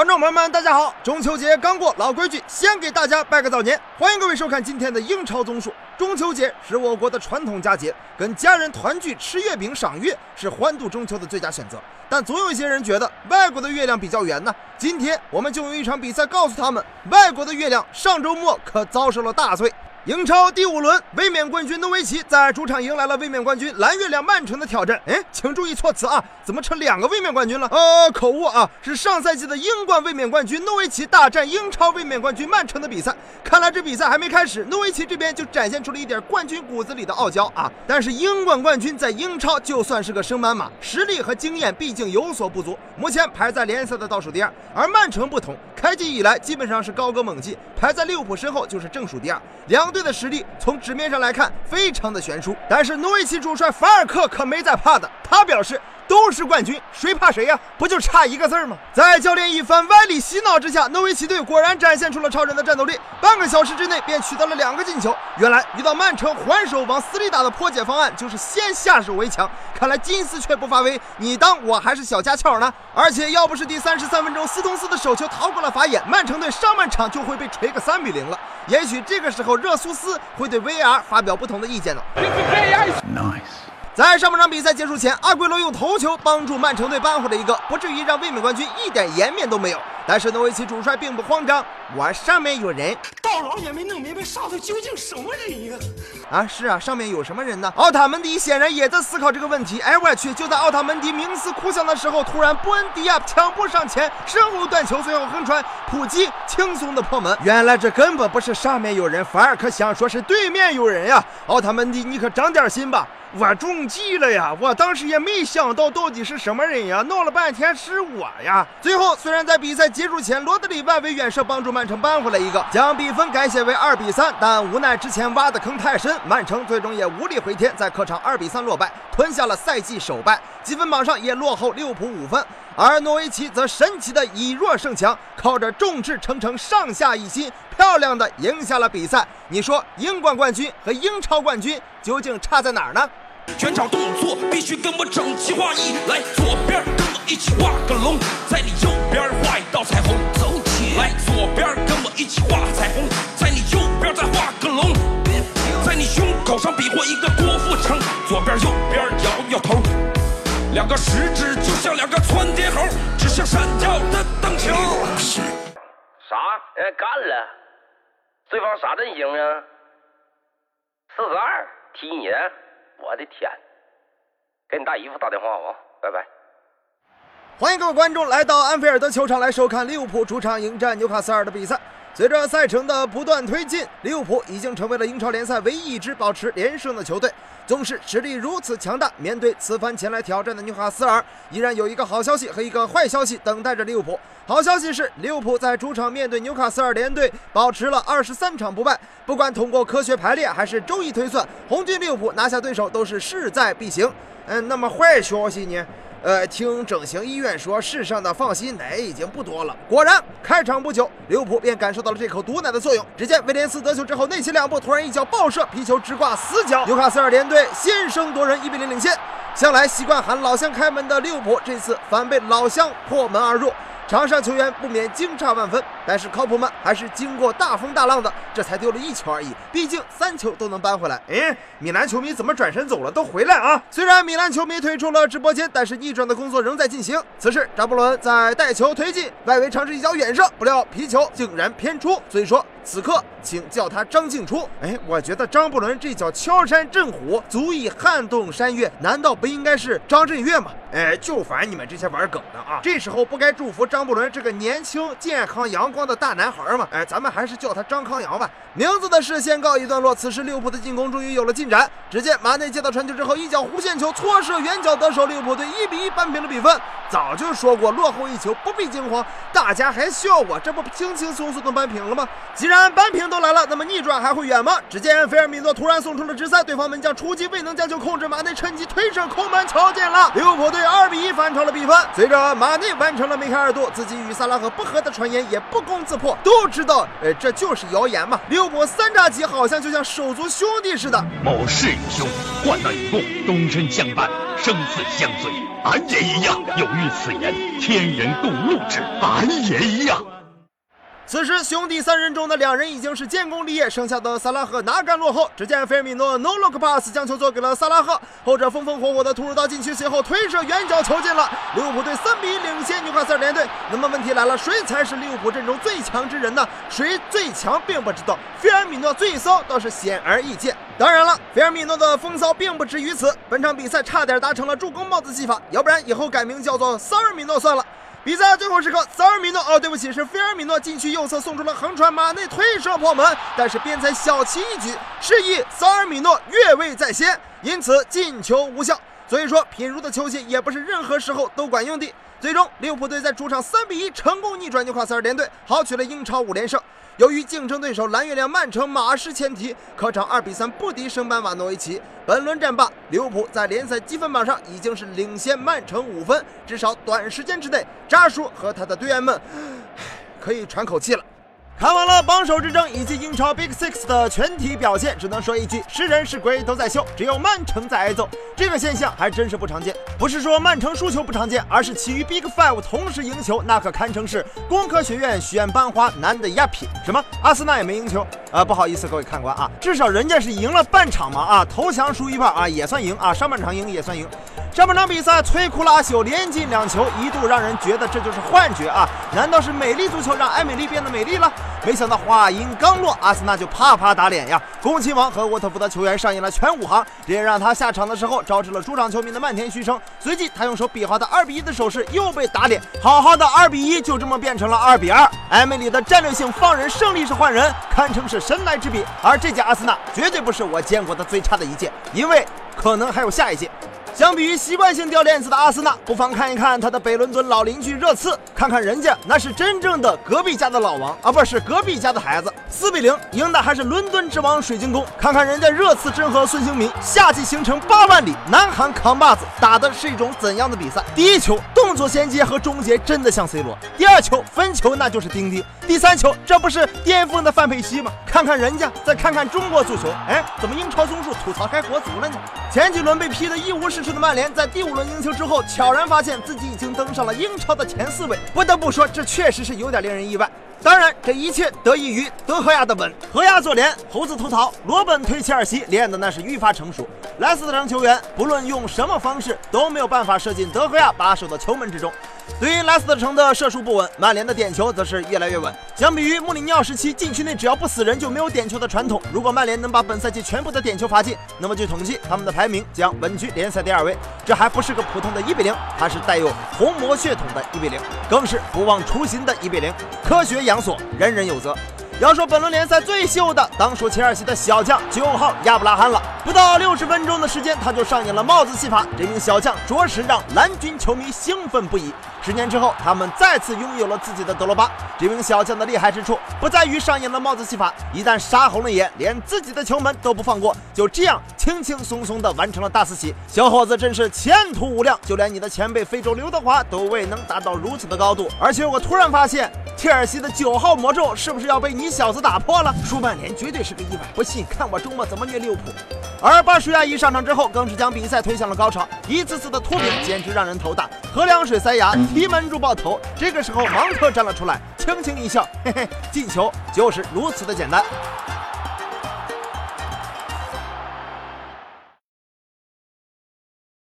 观众朋友们，大家好！中秋节刚过，老规矩，先给大家拜个早年。欢迎各位收看今天的英超综述。中秋节是我国的传统佳节，跟家人团聚吃月饼赏月是欢度中秋的最佳选择。但总有一些人觉得外国的月亮比较圆呢。今天我们就用一场比赛告诉他们，外国的月亮上周末可遭受了大罪。英超第五轮，卫冕冠军诺维奇在主场迎来了卫冕冠军蓝月亮曼城的挑战。哎，请注意措辞啊，怎么成两个卫冕冠军了？呃，口误啊，是上赛季的英冠卫冕冠军诺维奇大战英超卫冕冠军曼城的比赛。看来这比赛还没开始，诺维奇这边就展现出了一点冠军骨子里的傲娇啊。但是英冠冠军在英超就算是个升班马，实力和经验毕竟有所不足，目前排在联赛的倒数第二。而曼城不同，开季以来基本上是高歌猛进，排在利物浦身后就是正数第二。两。队的实力从纸面上来看非常的悬殊，但是诺维奇主帅法尔克可没在怕的，他表示。都是冠军，谁怕谁呀？不就差一个字儿吗？在教练一番歪理洗脑之下，诺维奇队果然展现出了超人的战斗力，半个小时之内便取得了两个进球。原来遇到曼城还手往死里打的破解方案就是先下手为强，看来金丝雀不发威，你当我还是小家巧呢？而且要不是第三十三分钟斯通斯的手球逃过了法眼，曼城队上半场就会被锤个三比零了。也许这个时候热苏斯会对 VAR 发表不同的意见呢。Nice。在上半场比赛结束前，阿圭罗用头球帮助曼城队扳回了一个，不至于让卫冕冠军一点颜面都没有。但是诺维奇主帅并不慌张，我上面有人，到老也没弄明白上头究竟什么人呀？啊，是啊，上面有什么人呢？奥塔门迪显然也在思考这个问题。哎，我去！就在奥塔门迪冥思苦想的时候，突然布恩迪亚抢步上前，身后断球，最后横传，普基轻松的破门。原来这根本不是上面有人，反而可想说是对面有人呀！奥塔门迪，你可长点心吧！我中计了呀！我当时也没想到到底是什么人呀，闹了半天是我呀！最后虽然在比赛结束前，罗德里外围远射帮助曼城扳回了一个，将比分改写为二比三，但无奈之前挖的坑太深，曼城最终也无力回天，在客场二比三落败，吞下了赛季首败，积分榜上也落后利物浦五分。而诺维奇则神奇的以弱胜强，靠着众志成城、上下一心，漂亮的赢下了比赛。你说英冠冠军和英超冠军究竟差在哪儿呢？全场动作必须跟我整齐划一，来左一起画个龙，在你右边画一道彩虹，走起来左边跟我一起画彩虹，在你右边再画个龙，在你胸口上比划一个郭富城，左边右边摇摇头，两个食指就像两个窜天猴，指向闪耀的灯球。啥？哎，干了！对方啥阵型啊？四十二，踢你。我的天！给你大姨夫打电话吧，拜拜。欢迎各位观众来到安菲尔德球场来收看利物浦主场迎战纽卡斯尔的比赛。随着赛程的不断推进，利物浦已经成为了英超联赛唯一一支保持连胜的球队。纵使实力如此强大，面对此番前来挑战的纽卡斯尔，依然有一个好消息和一个坏消息等待着利物浦。好消息是，利物浦在主场面对纽卡斯尔联队保持了二十三场不败。不管通过科学排列还是周易推算，红军利物浦拿下对手都是势在必行。嗯，那么坏消息呢？呃，听整形医院说，世上的放心奶已经不多了。果然，开场不久，利物浦便感受到了这口毒奶的作用。只见威廉斯得球之后，内切两步，突然一脚爆射，皮球直挂死角。纽卡斯尔联队先声夺人，一比零领先。向来习惯喊老乡开门的利物浦，这次反被老乡破门而入。场上球员不免惊诧万分，但是靠谱们还是经过大风大浪的，这才丢了一球而已。毕竟三球都能扳回来。哎，米兰球迷怎么转身走了？都回来啊！虽然米兰球迷退出了直播间，但是逆转的工作仍在进行。此时，张伯伦在带球推进，外围尝试一脚远射，不料皮球竟然偏出。所以说。此刻，请叫他张静初。哎，我觉得张伯伦这脚敲山震虎，足以撼动山岳，难道不应该是张震岳吗？哎，就烦你们这些玩梗的啊！这时候不该祝福张伯伦这个年轻、健康、阳光的大男孩嘛？哎，咱们还是叫他张康阳吧。名字的事先告一段落。此时利物浦的进攻终于有了进展。只见马内接到传球之后，一脚弧线球搓射远角得手，利物浦队一比一扳平了比分。早就说过落后一球不必惊慌，大家还笑我，这不轻轻松松的扳平了吗？既然扳平都来了，那么逆转还会远吗？只见菲尔米诺突然送出了直塞，对方门将出击未能将球控制，马内趁机推射空门瞧见了，利物浦队二比一反超了比分。随着马内完成了梅开二度，自己与萨拉赫不和的传言也不不攻自破，都知道，呃，这就是谣言嘛。六国三叉戟好像就像手足兄弟似的，某事与兄，患难与共，终身相伴，生死相随，俺也一样。有遇此言，天人共怒之，俺也一样。此时，兄弟三人中的两人已经是建功立业，剩下的萨拉赫哪敢落后？只见菲尔米诺 no look pass 将球做给了萨拉赫，后者风风火火的突入到禁区，随后推射远角球进了。利物浦队三比一领先纽卡斯尔联队。那么问题来了，谁才是利物浦阵中最强之人呢？谁最强并不知道，菲尔米诺最骚倒是显而易见。当然了，菲尔米诺的风骚并不止于此，本场比赛差点达成了助攻帽子戏法，要不然以后改名叫做萨尔米诺算了。比赛最后时刻，萨尔米诺哦，对不起，是菲尔米诺禁区右侧送出了横传，马内推射破门，但是边裁小旗一举，示意萨尔米诺越位在先，因此进球无效。所以说，品如的球技也不是任何时候都管用的。最终，利物浦队在主场三比一成功逆转纽卡斯尔联队，豪取了英超五连胜。由于竞争对手蓝月亮曼城马失前蹄，客场二比三不敌升班马诺维奇。本轮战罢，利物浦在联赛积分榜上已经是领先曼城五分，至少短时间之内，扎叔和他的队员们可以喘口气了。看完了榜首之争以及英超 Big Six 的全体表现，只能说一句：是人是鬼都在秀，只有曼城在挨揍。这个现象还真是不常见。不是说曼城输球不常见，而是其余 Big Five 同时赢球，那可堪称是工科学院选班花难的呀品。什么？阿森纳也没赢球？啊，不好意思，各位看官啊，至少人家是赢了半场嘛啊，投降输一半啊，也算赢啊，上半场赢也算赢。上半场比赛，摧枯拉朽，连进两球，一度让人觉得这就是幻觉啊！难道是美丽足球让艾美丽变得美丽了？没想到话音刚落，阿森纳就啪啪打脸呀！宫崎王和沃特福德球员上演了全武行，这也让他下场的时候招致了主场球迷的漫天嘘声。随即，他用手比划的二比一的手势又被打脸，好好的二比一就这么变成了二比二。艾美丽的战略性放人胜利式换人，堪称是神来之笔。而这届阿森纳绝对不是我见过的最差的一届，因为可能还有下一届。相比于习惯性掉链子的阿森纳，不妨看一看他的北伦敦老邻居热刺，看看人家那是真正的隔壁家的老王啊，不是隔壁家的孩子。四比零赢的还是伦敦之王水晶宫，看看人家热刺真和孙兴民夏季行程八万里，南韩扛把子打的是一种怎样的比赛？第一球动作衔接和终结真的像 C 罗，第二球分球那就是丁丁，第三球这不是巅峰的范佩西吗？看看人家，再看看中国足球，哎，怎么英超综述吐槽开国足了呢？前几轮被批得一无是处。的曼联在第五轮赢球之后，悄然发现自己已经登上了英超的前四位。不得不说，这确实是有点令人意外。当然，这一切得益于德赫亚的稳。赫亚做联，猴子吐槽，罗本推切尔西，练的那是愈发成熟。莱斯特城球员不论用什么方式都没有办法射进德赫亚把守的球门之中。对于莱斯特城的射术不稳，曼联的点球则是越来越稳。相比于穆里尼奥时期禁区内只要不死人就没有点球的传统，如果曼联能把本赛季全部的点球罚进，那么据统计，他们的排名将稳居联赛第二位。这还不是个普通的一比零，它是带有红魔血统的一比零，更是不忘初心的一比零。科学养索，人人有责。要说本轮联赛最秀的，当属切尔西的小将九号亚布拉罕了。不到六十分钟的时间，他就上演了帽子戏法。这名小将着实让蓝军球迷兴奋不已。十年之后，他们再次拥有了自己的德罗巴。这名小将的厉害之处不在于上演了帽子戏法，一旦杀红了眼，连自己的球门都不放过，就这样轻轻松松的完成了大四喜。小伙子真是前途无量，就连你的前辈非洲刘德华都未能达到如此的高度。而且我突然发现。切尔西的九号魔咒是不是要被你小子打破了？输曼联绝对是个意外，不信看我周末怎么虐利物浦。而巴舒亚一上场之后，更是将比赛推向了高潮，一次次的突顶简直让人头大，喝凉水塞牙，踢门入爆头。这个时候，芒特站了出来，轻轻一笑，嘿嘿，进球就是如此的简单。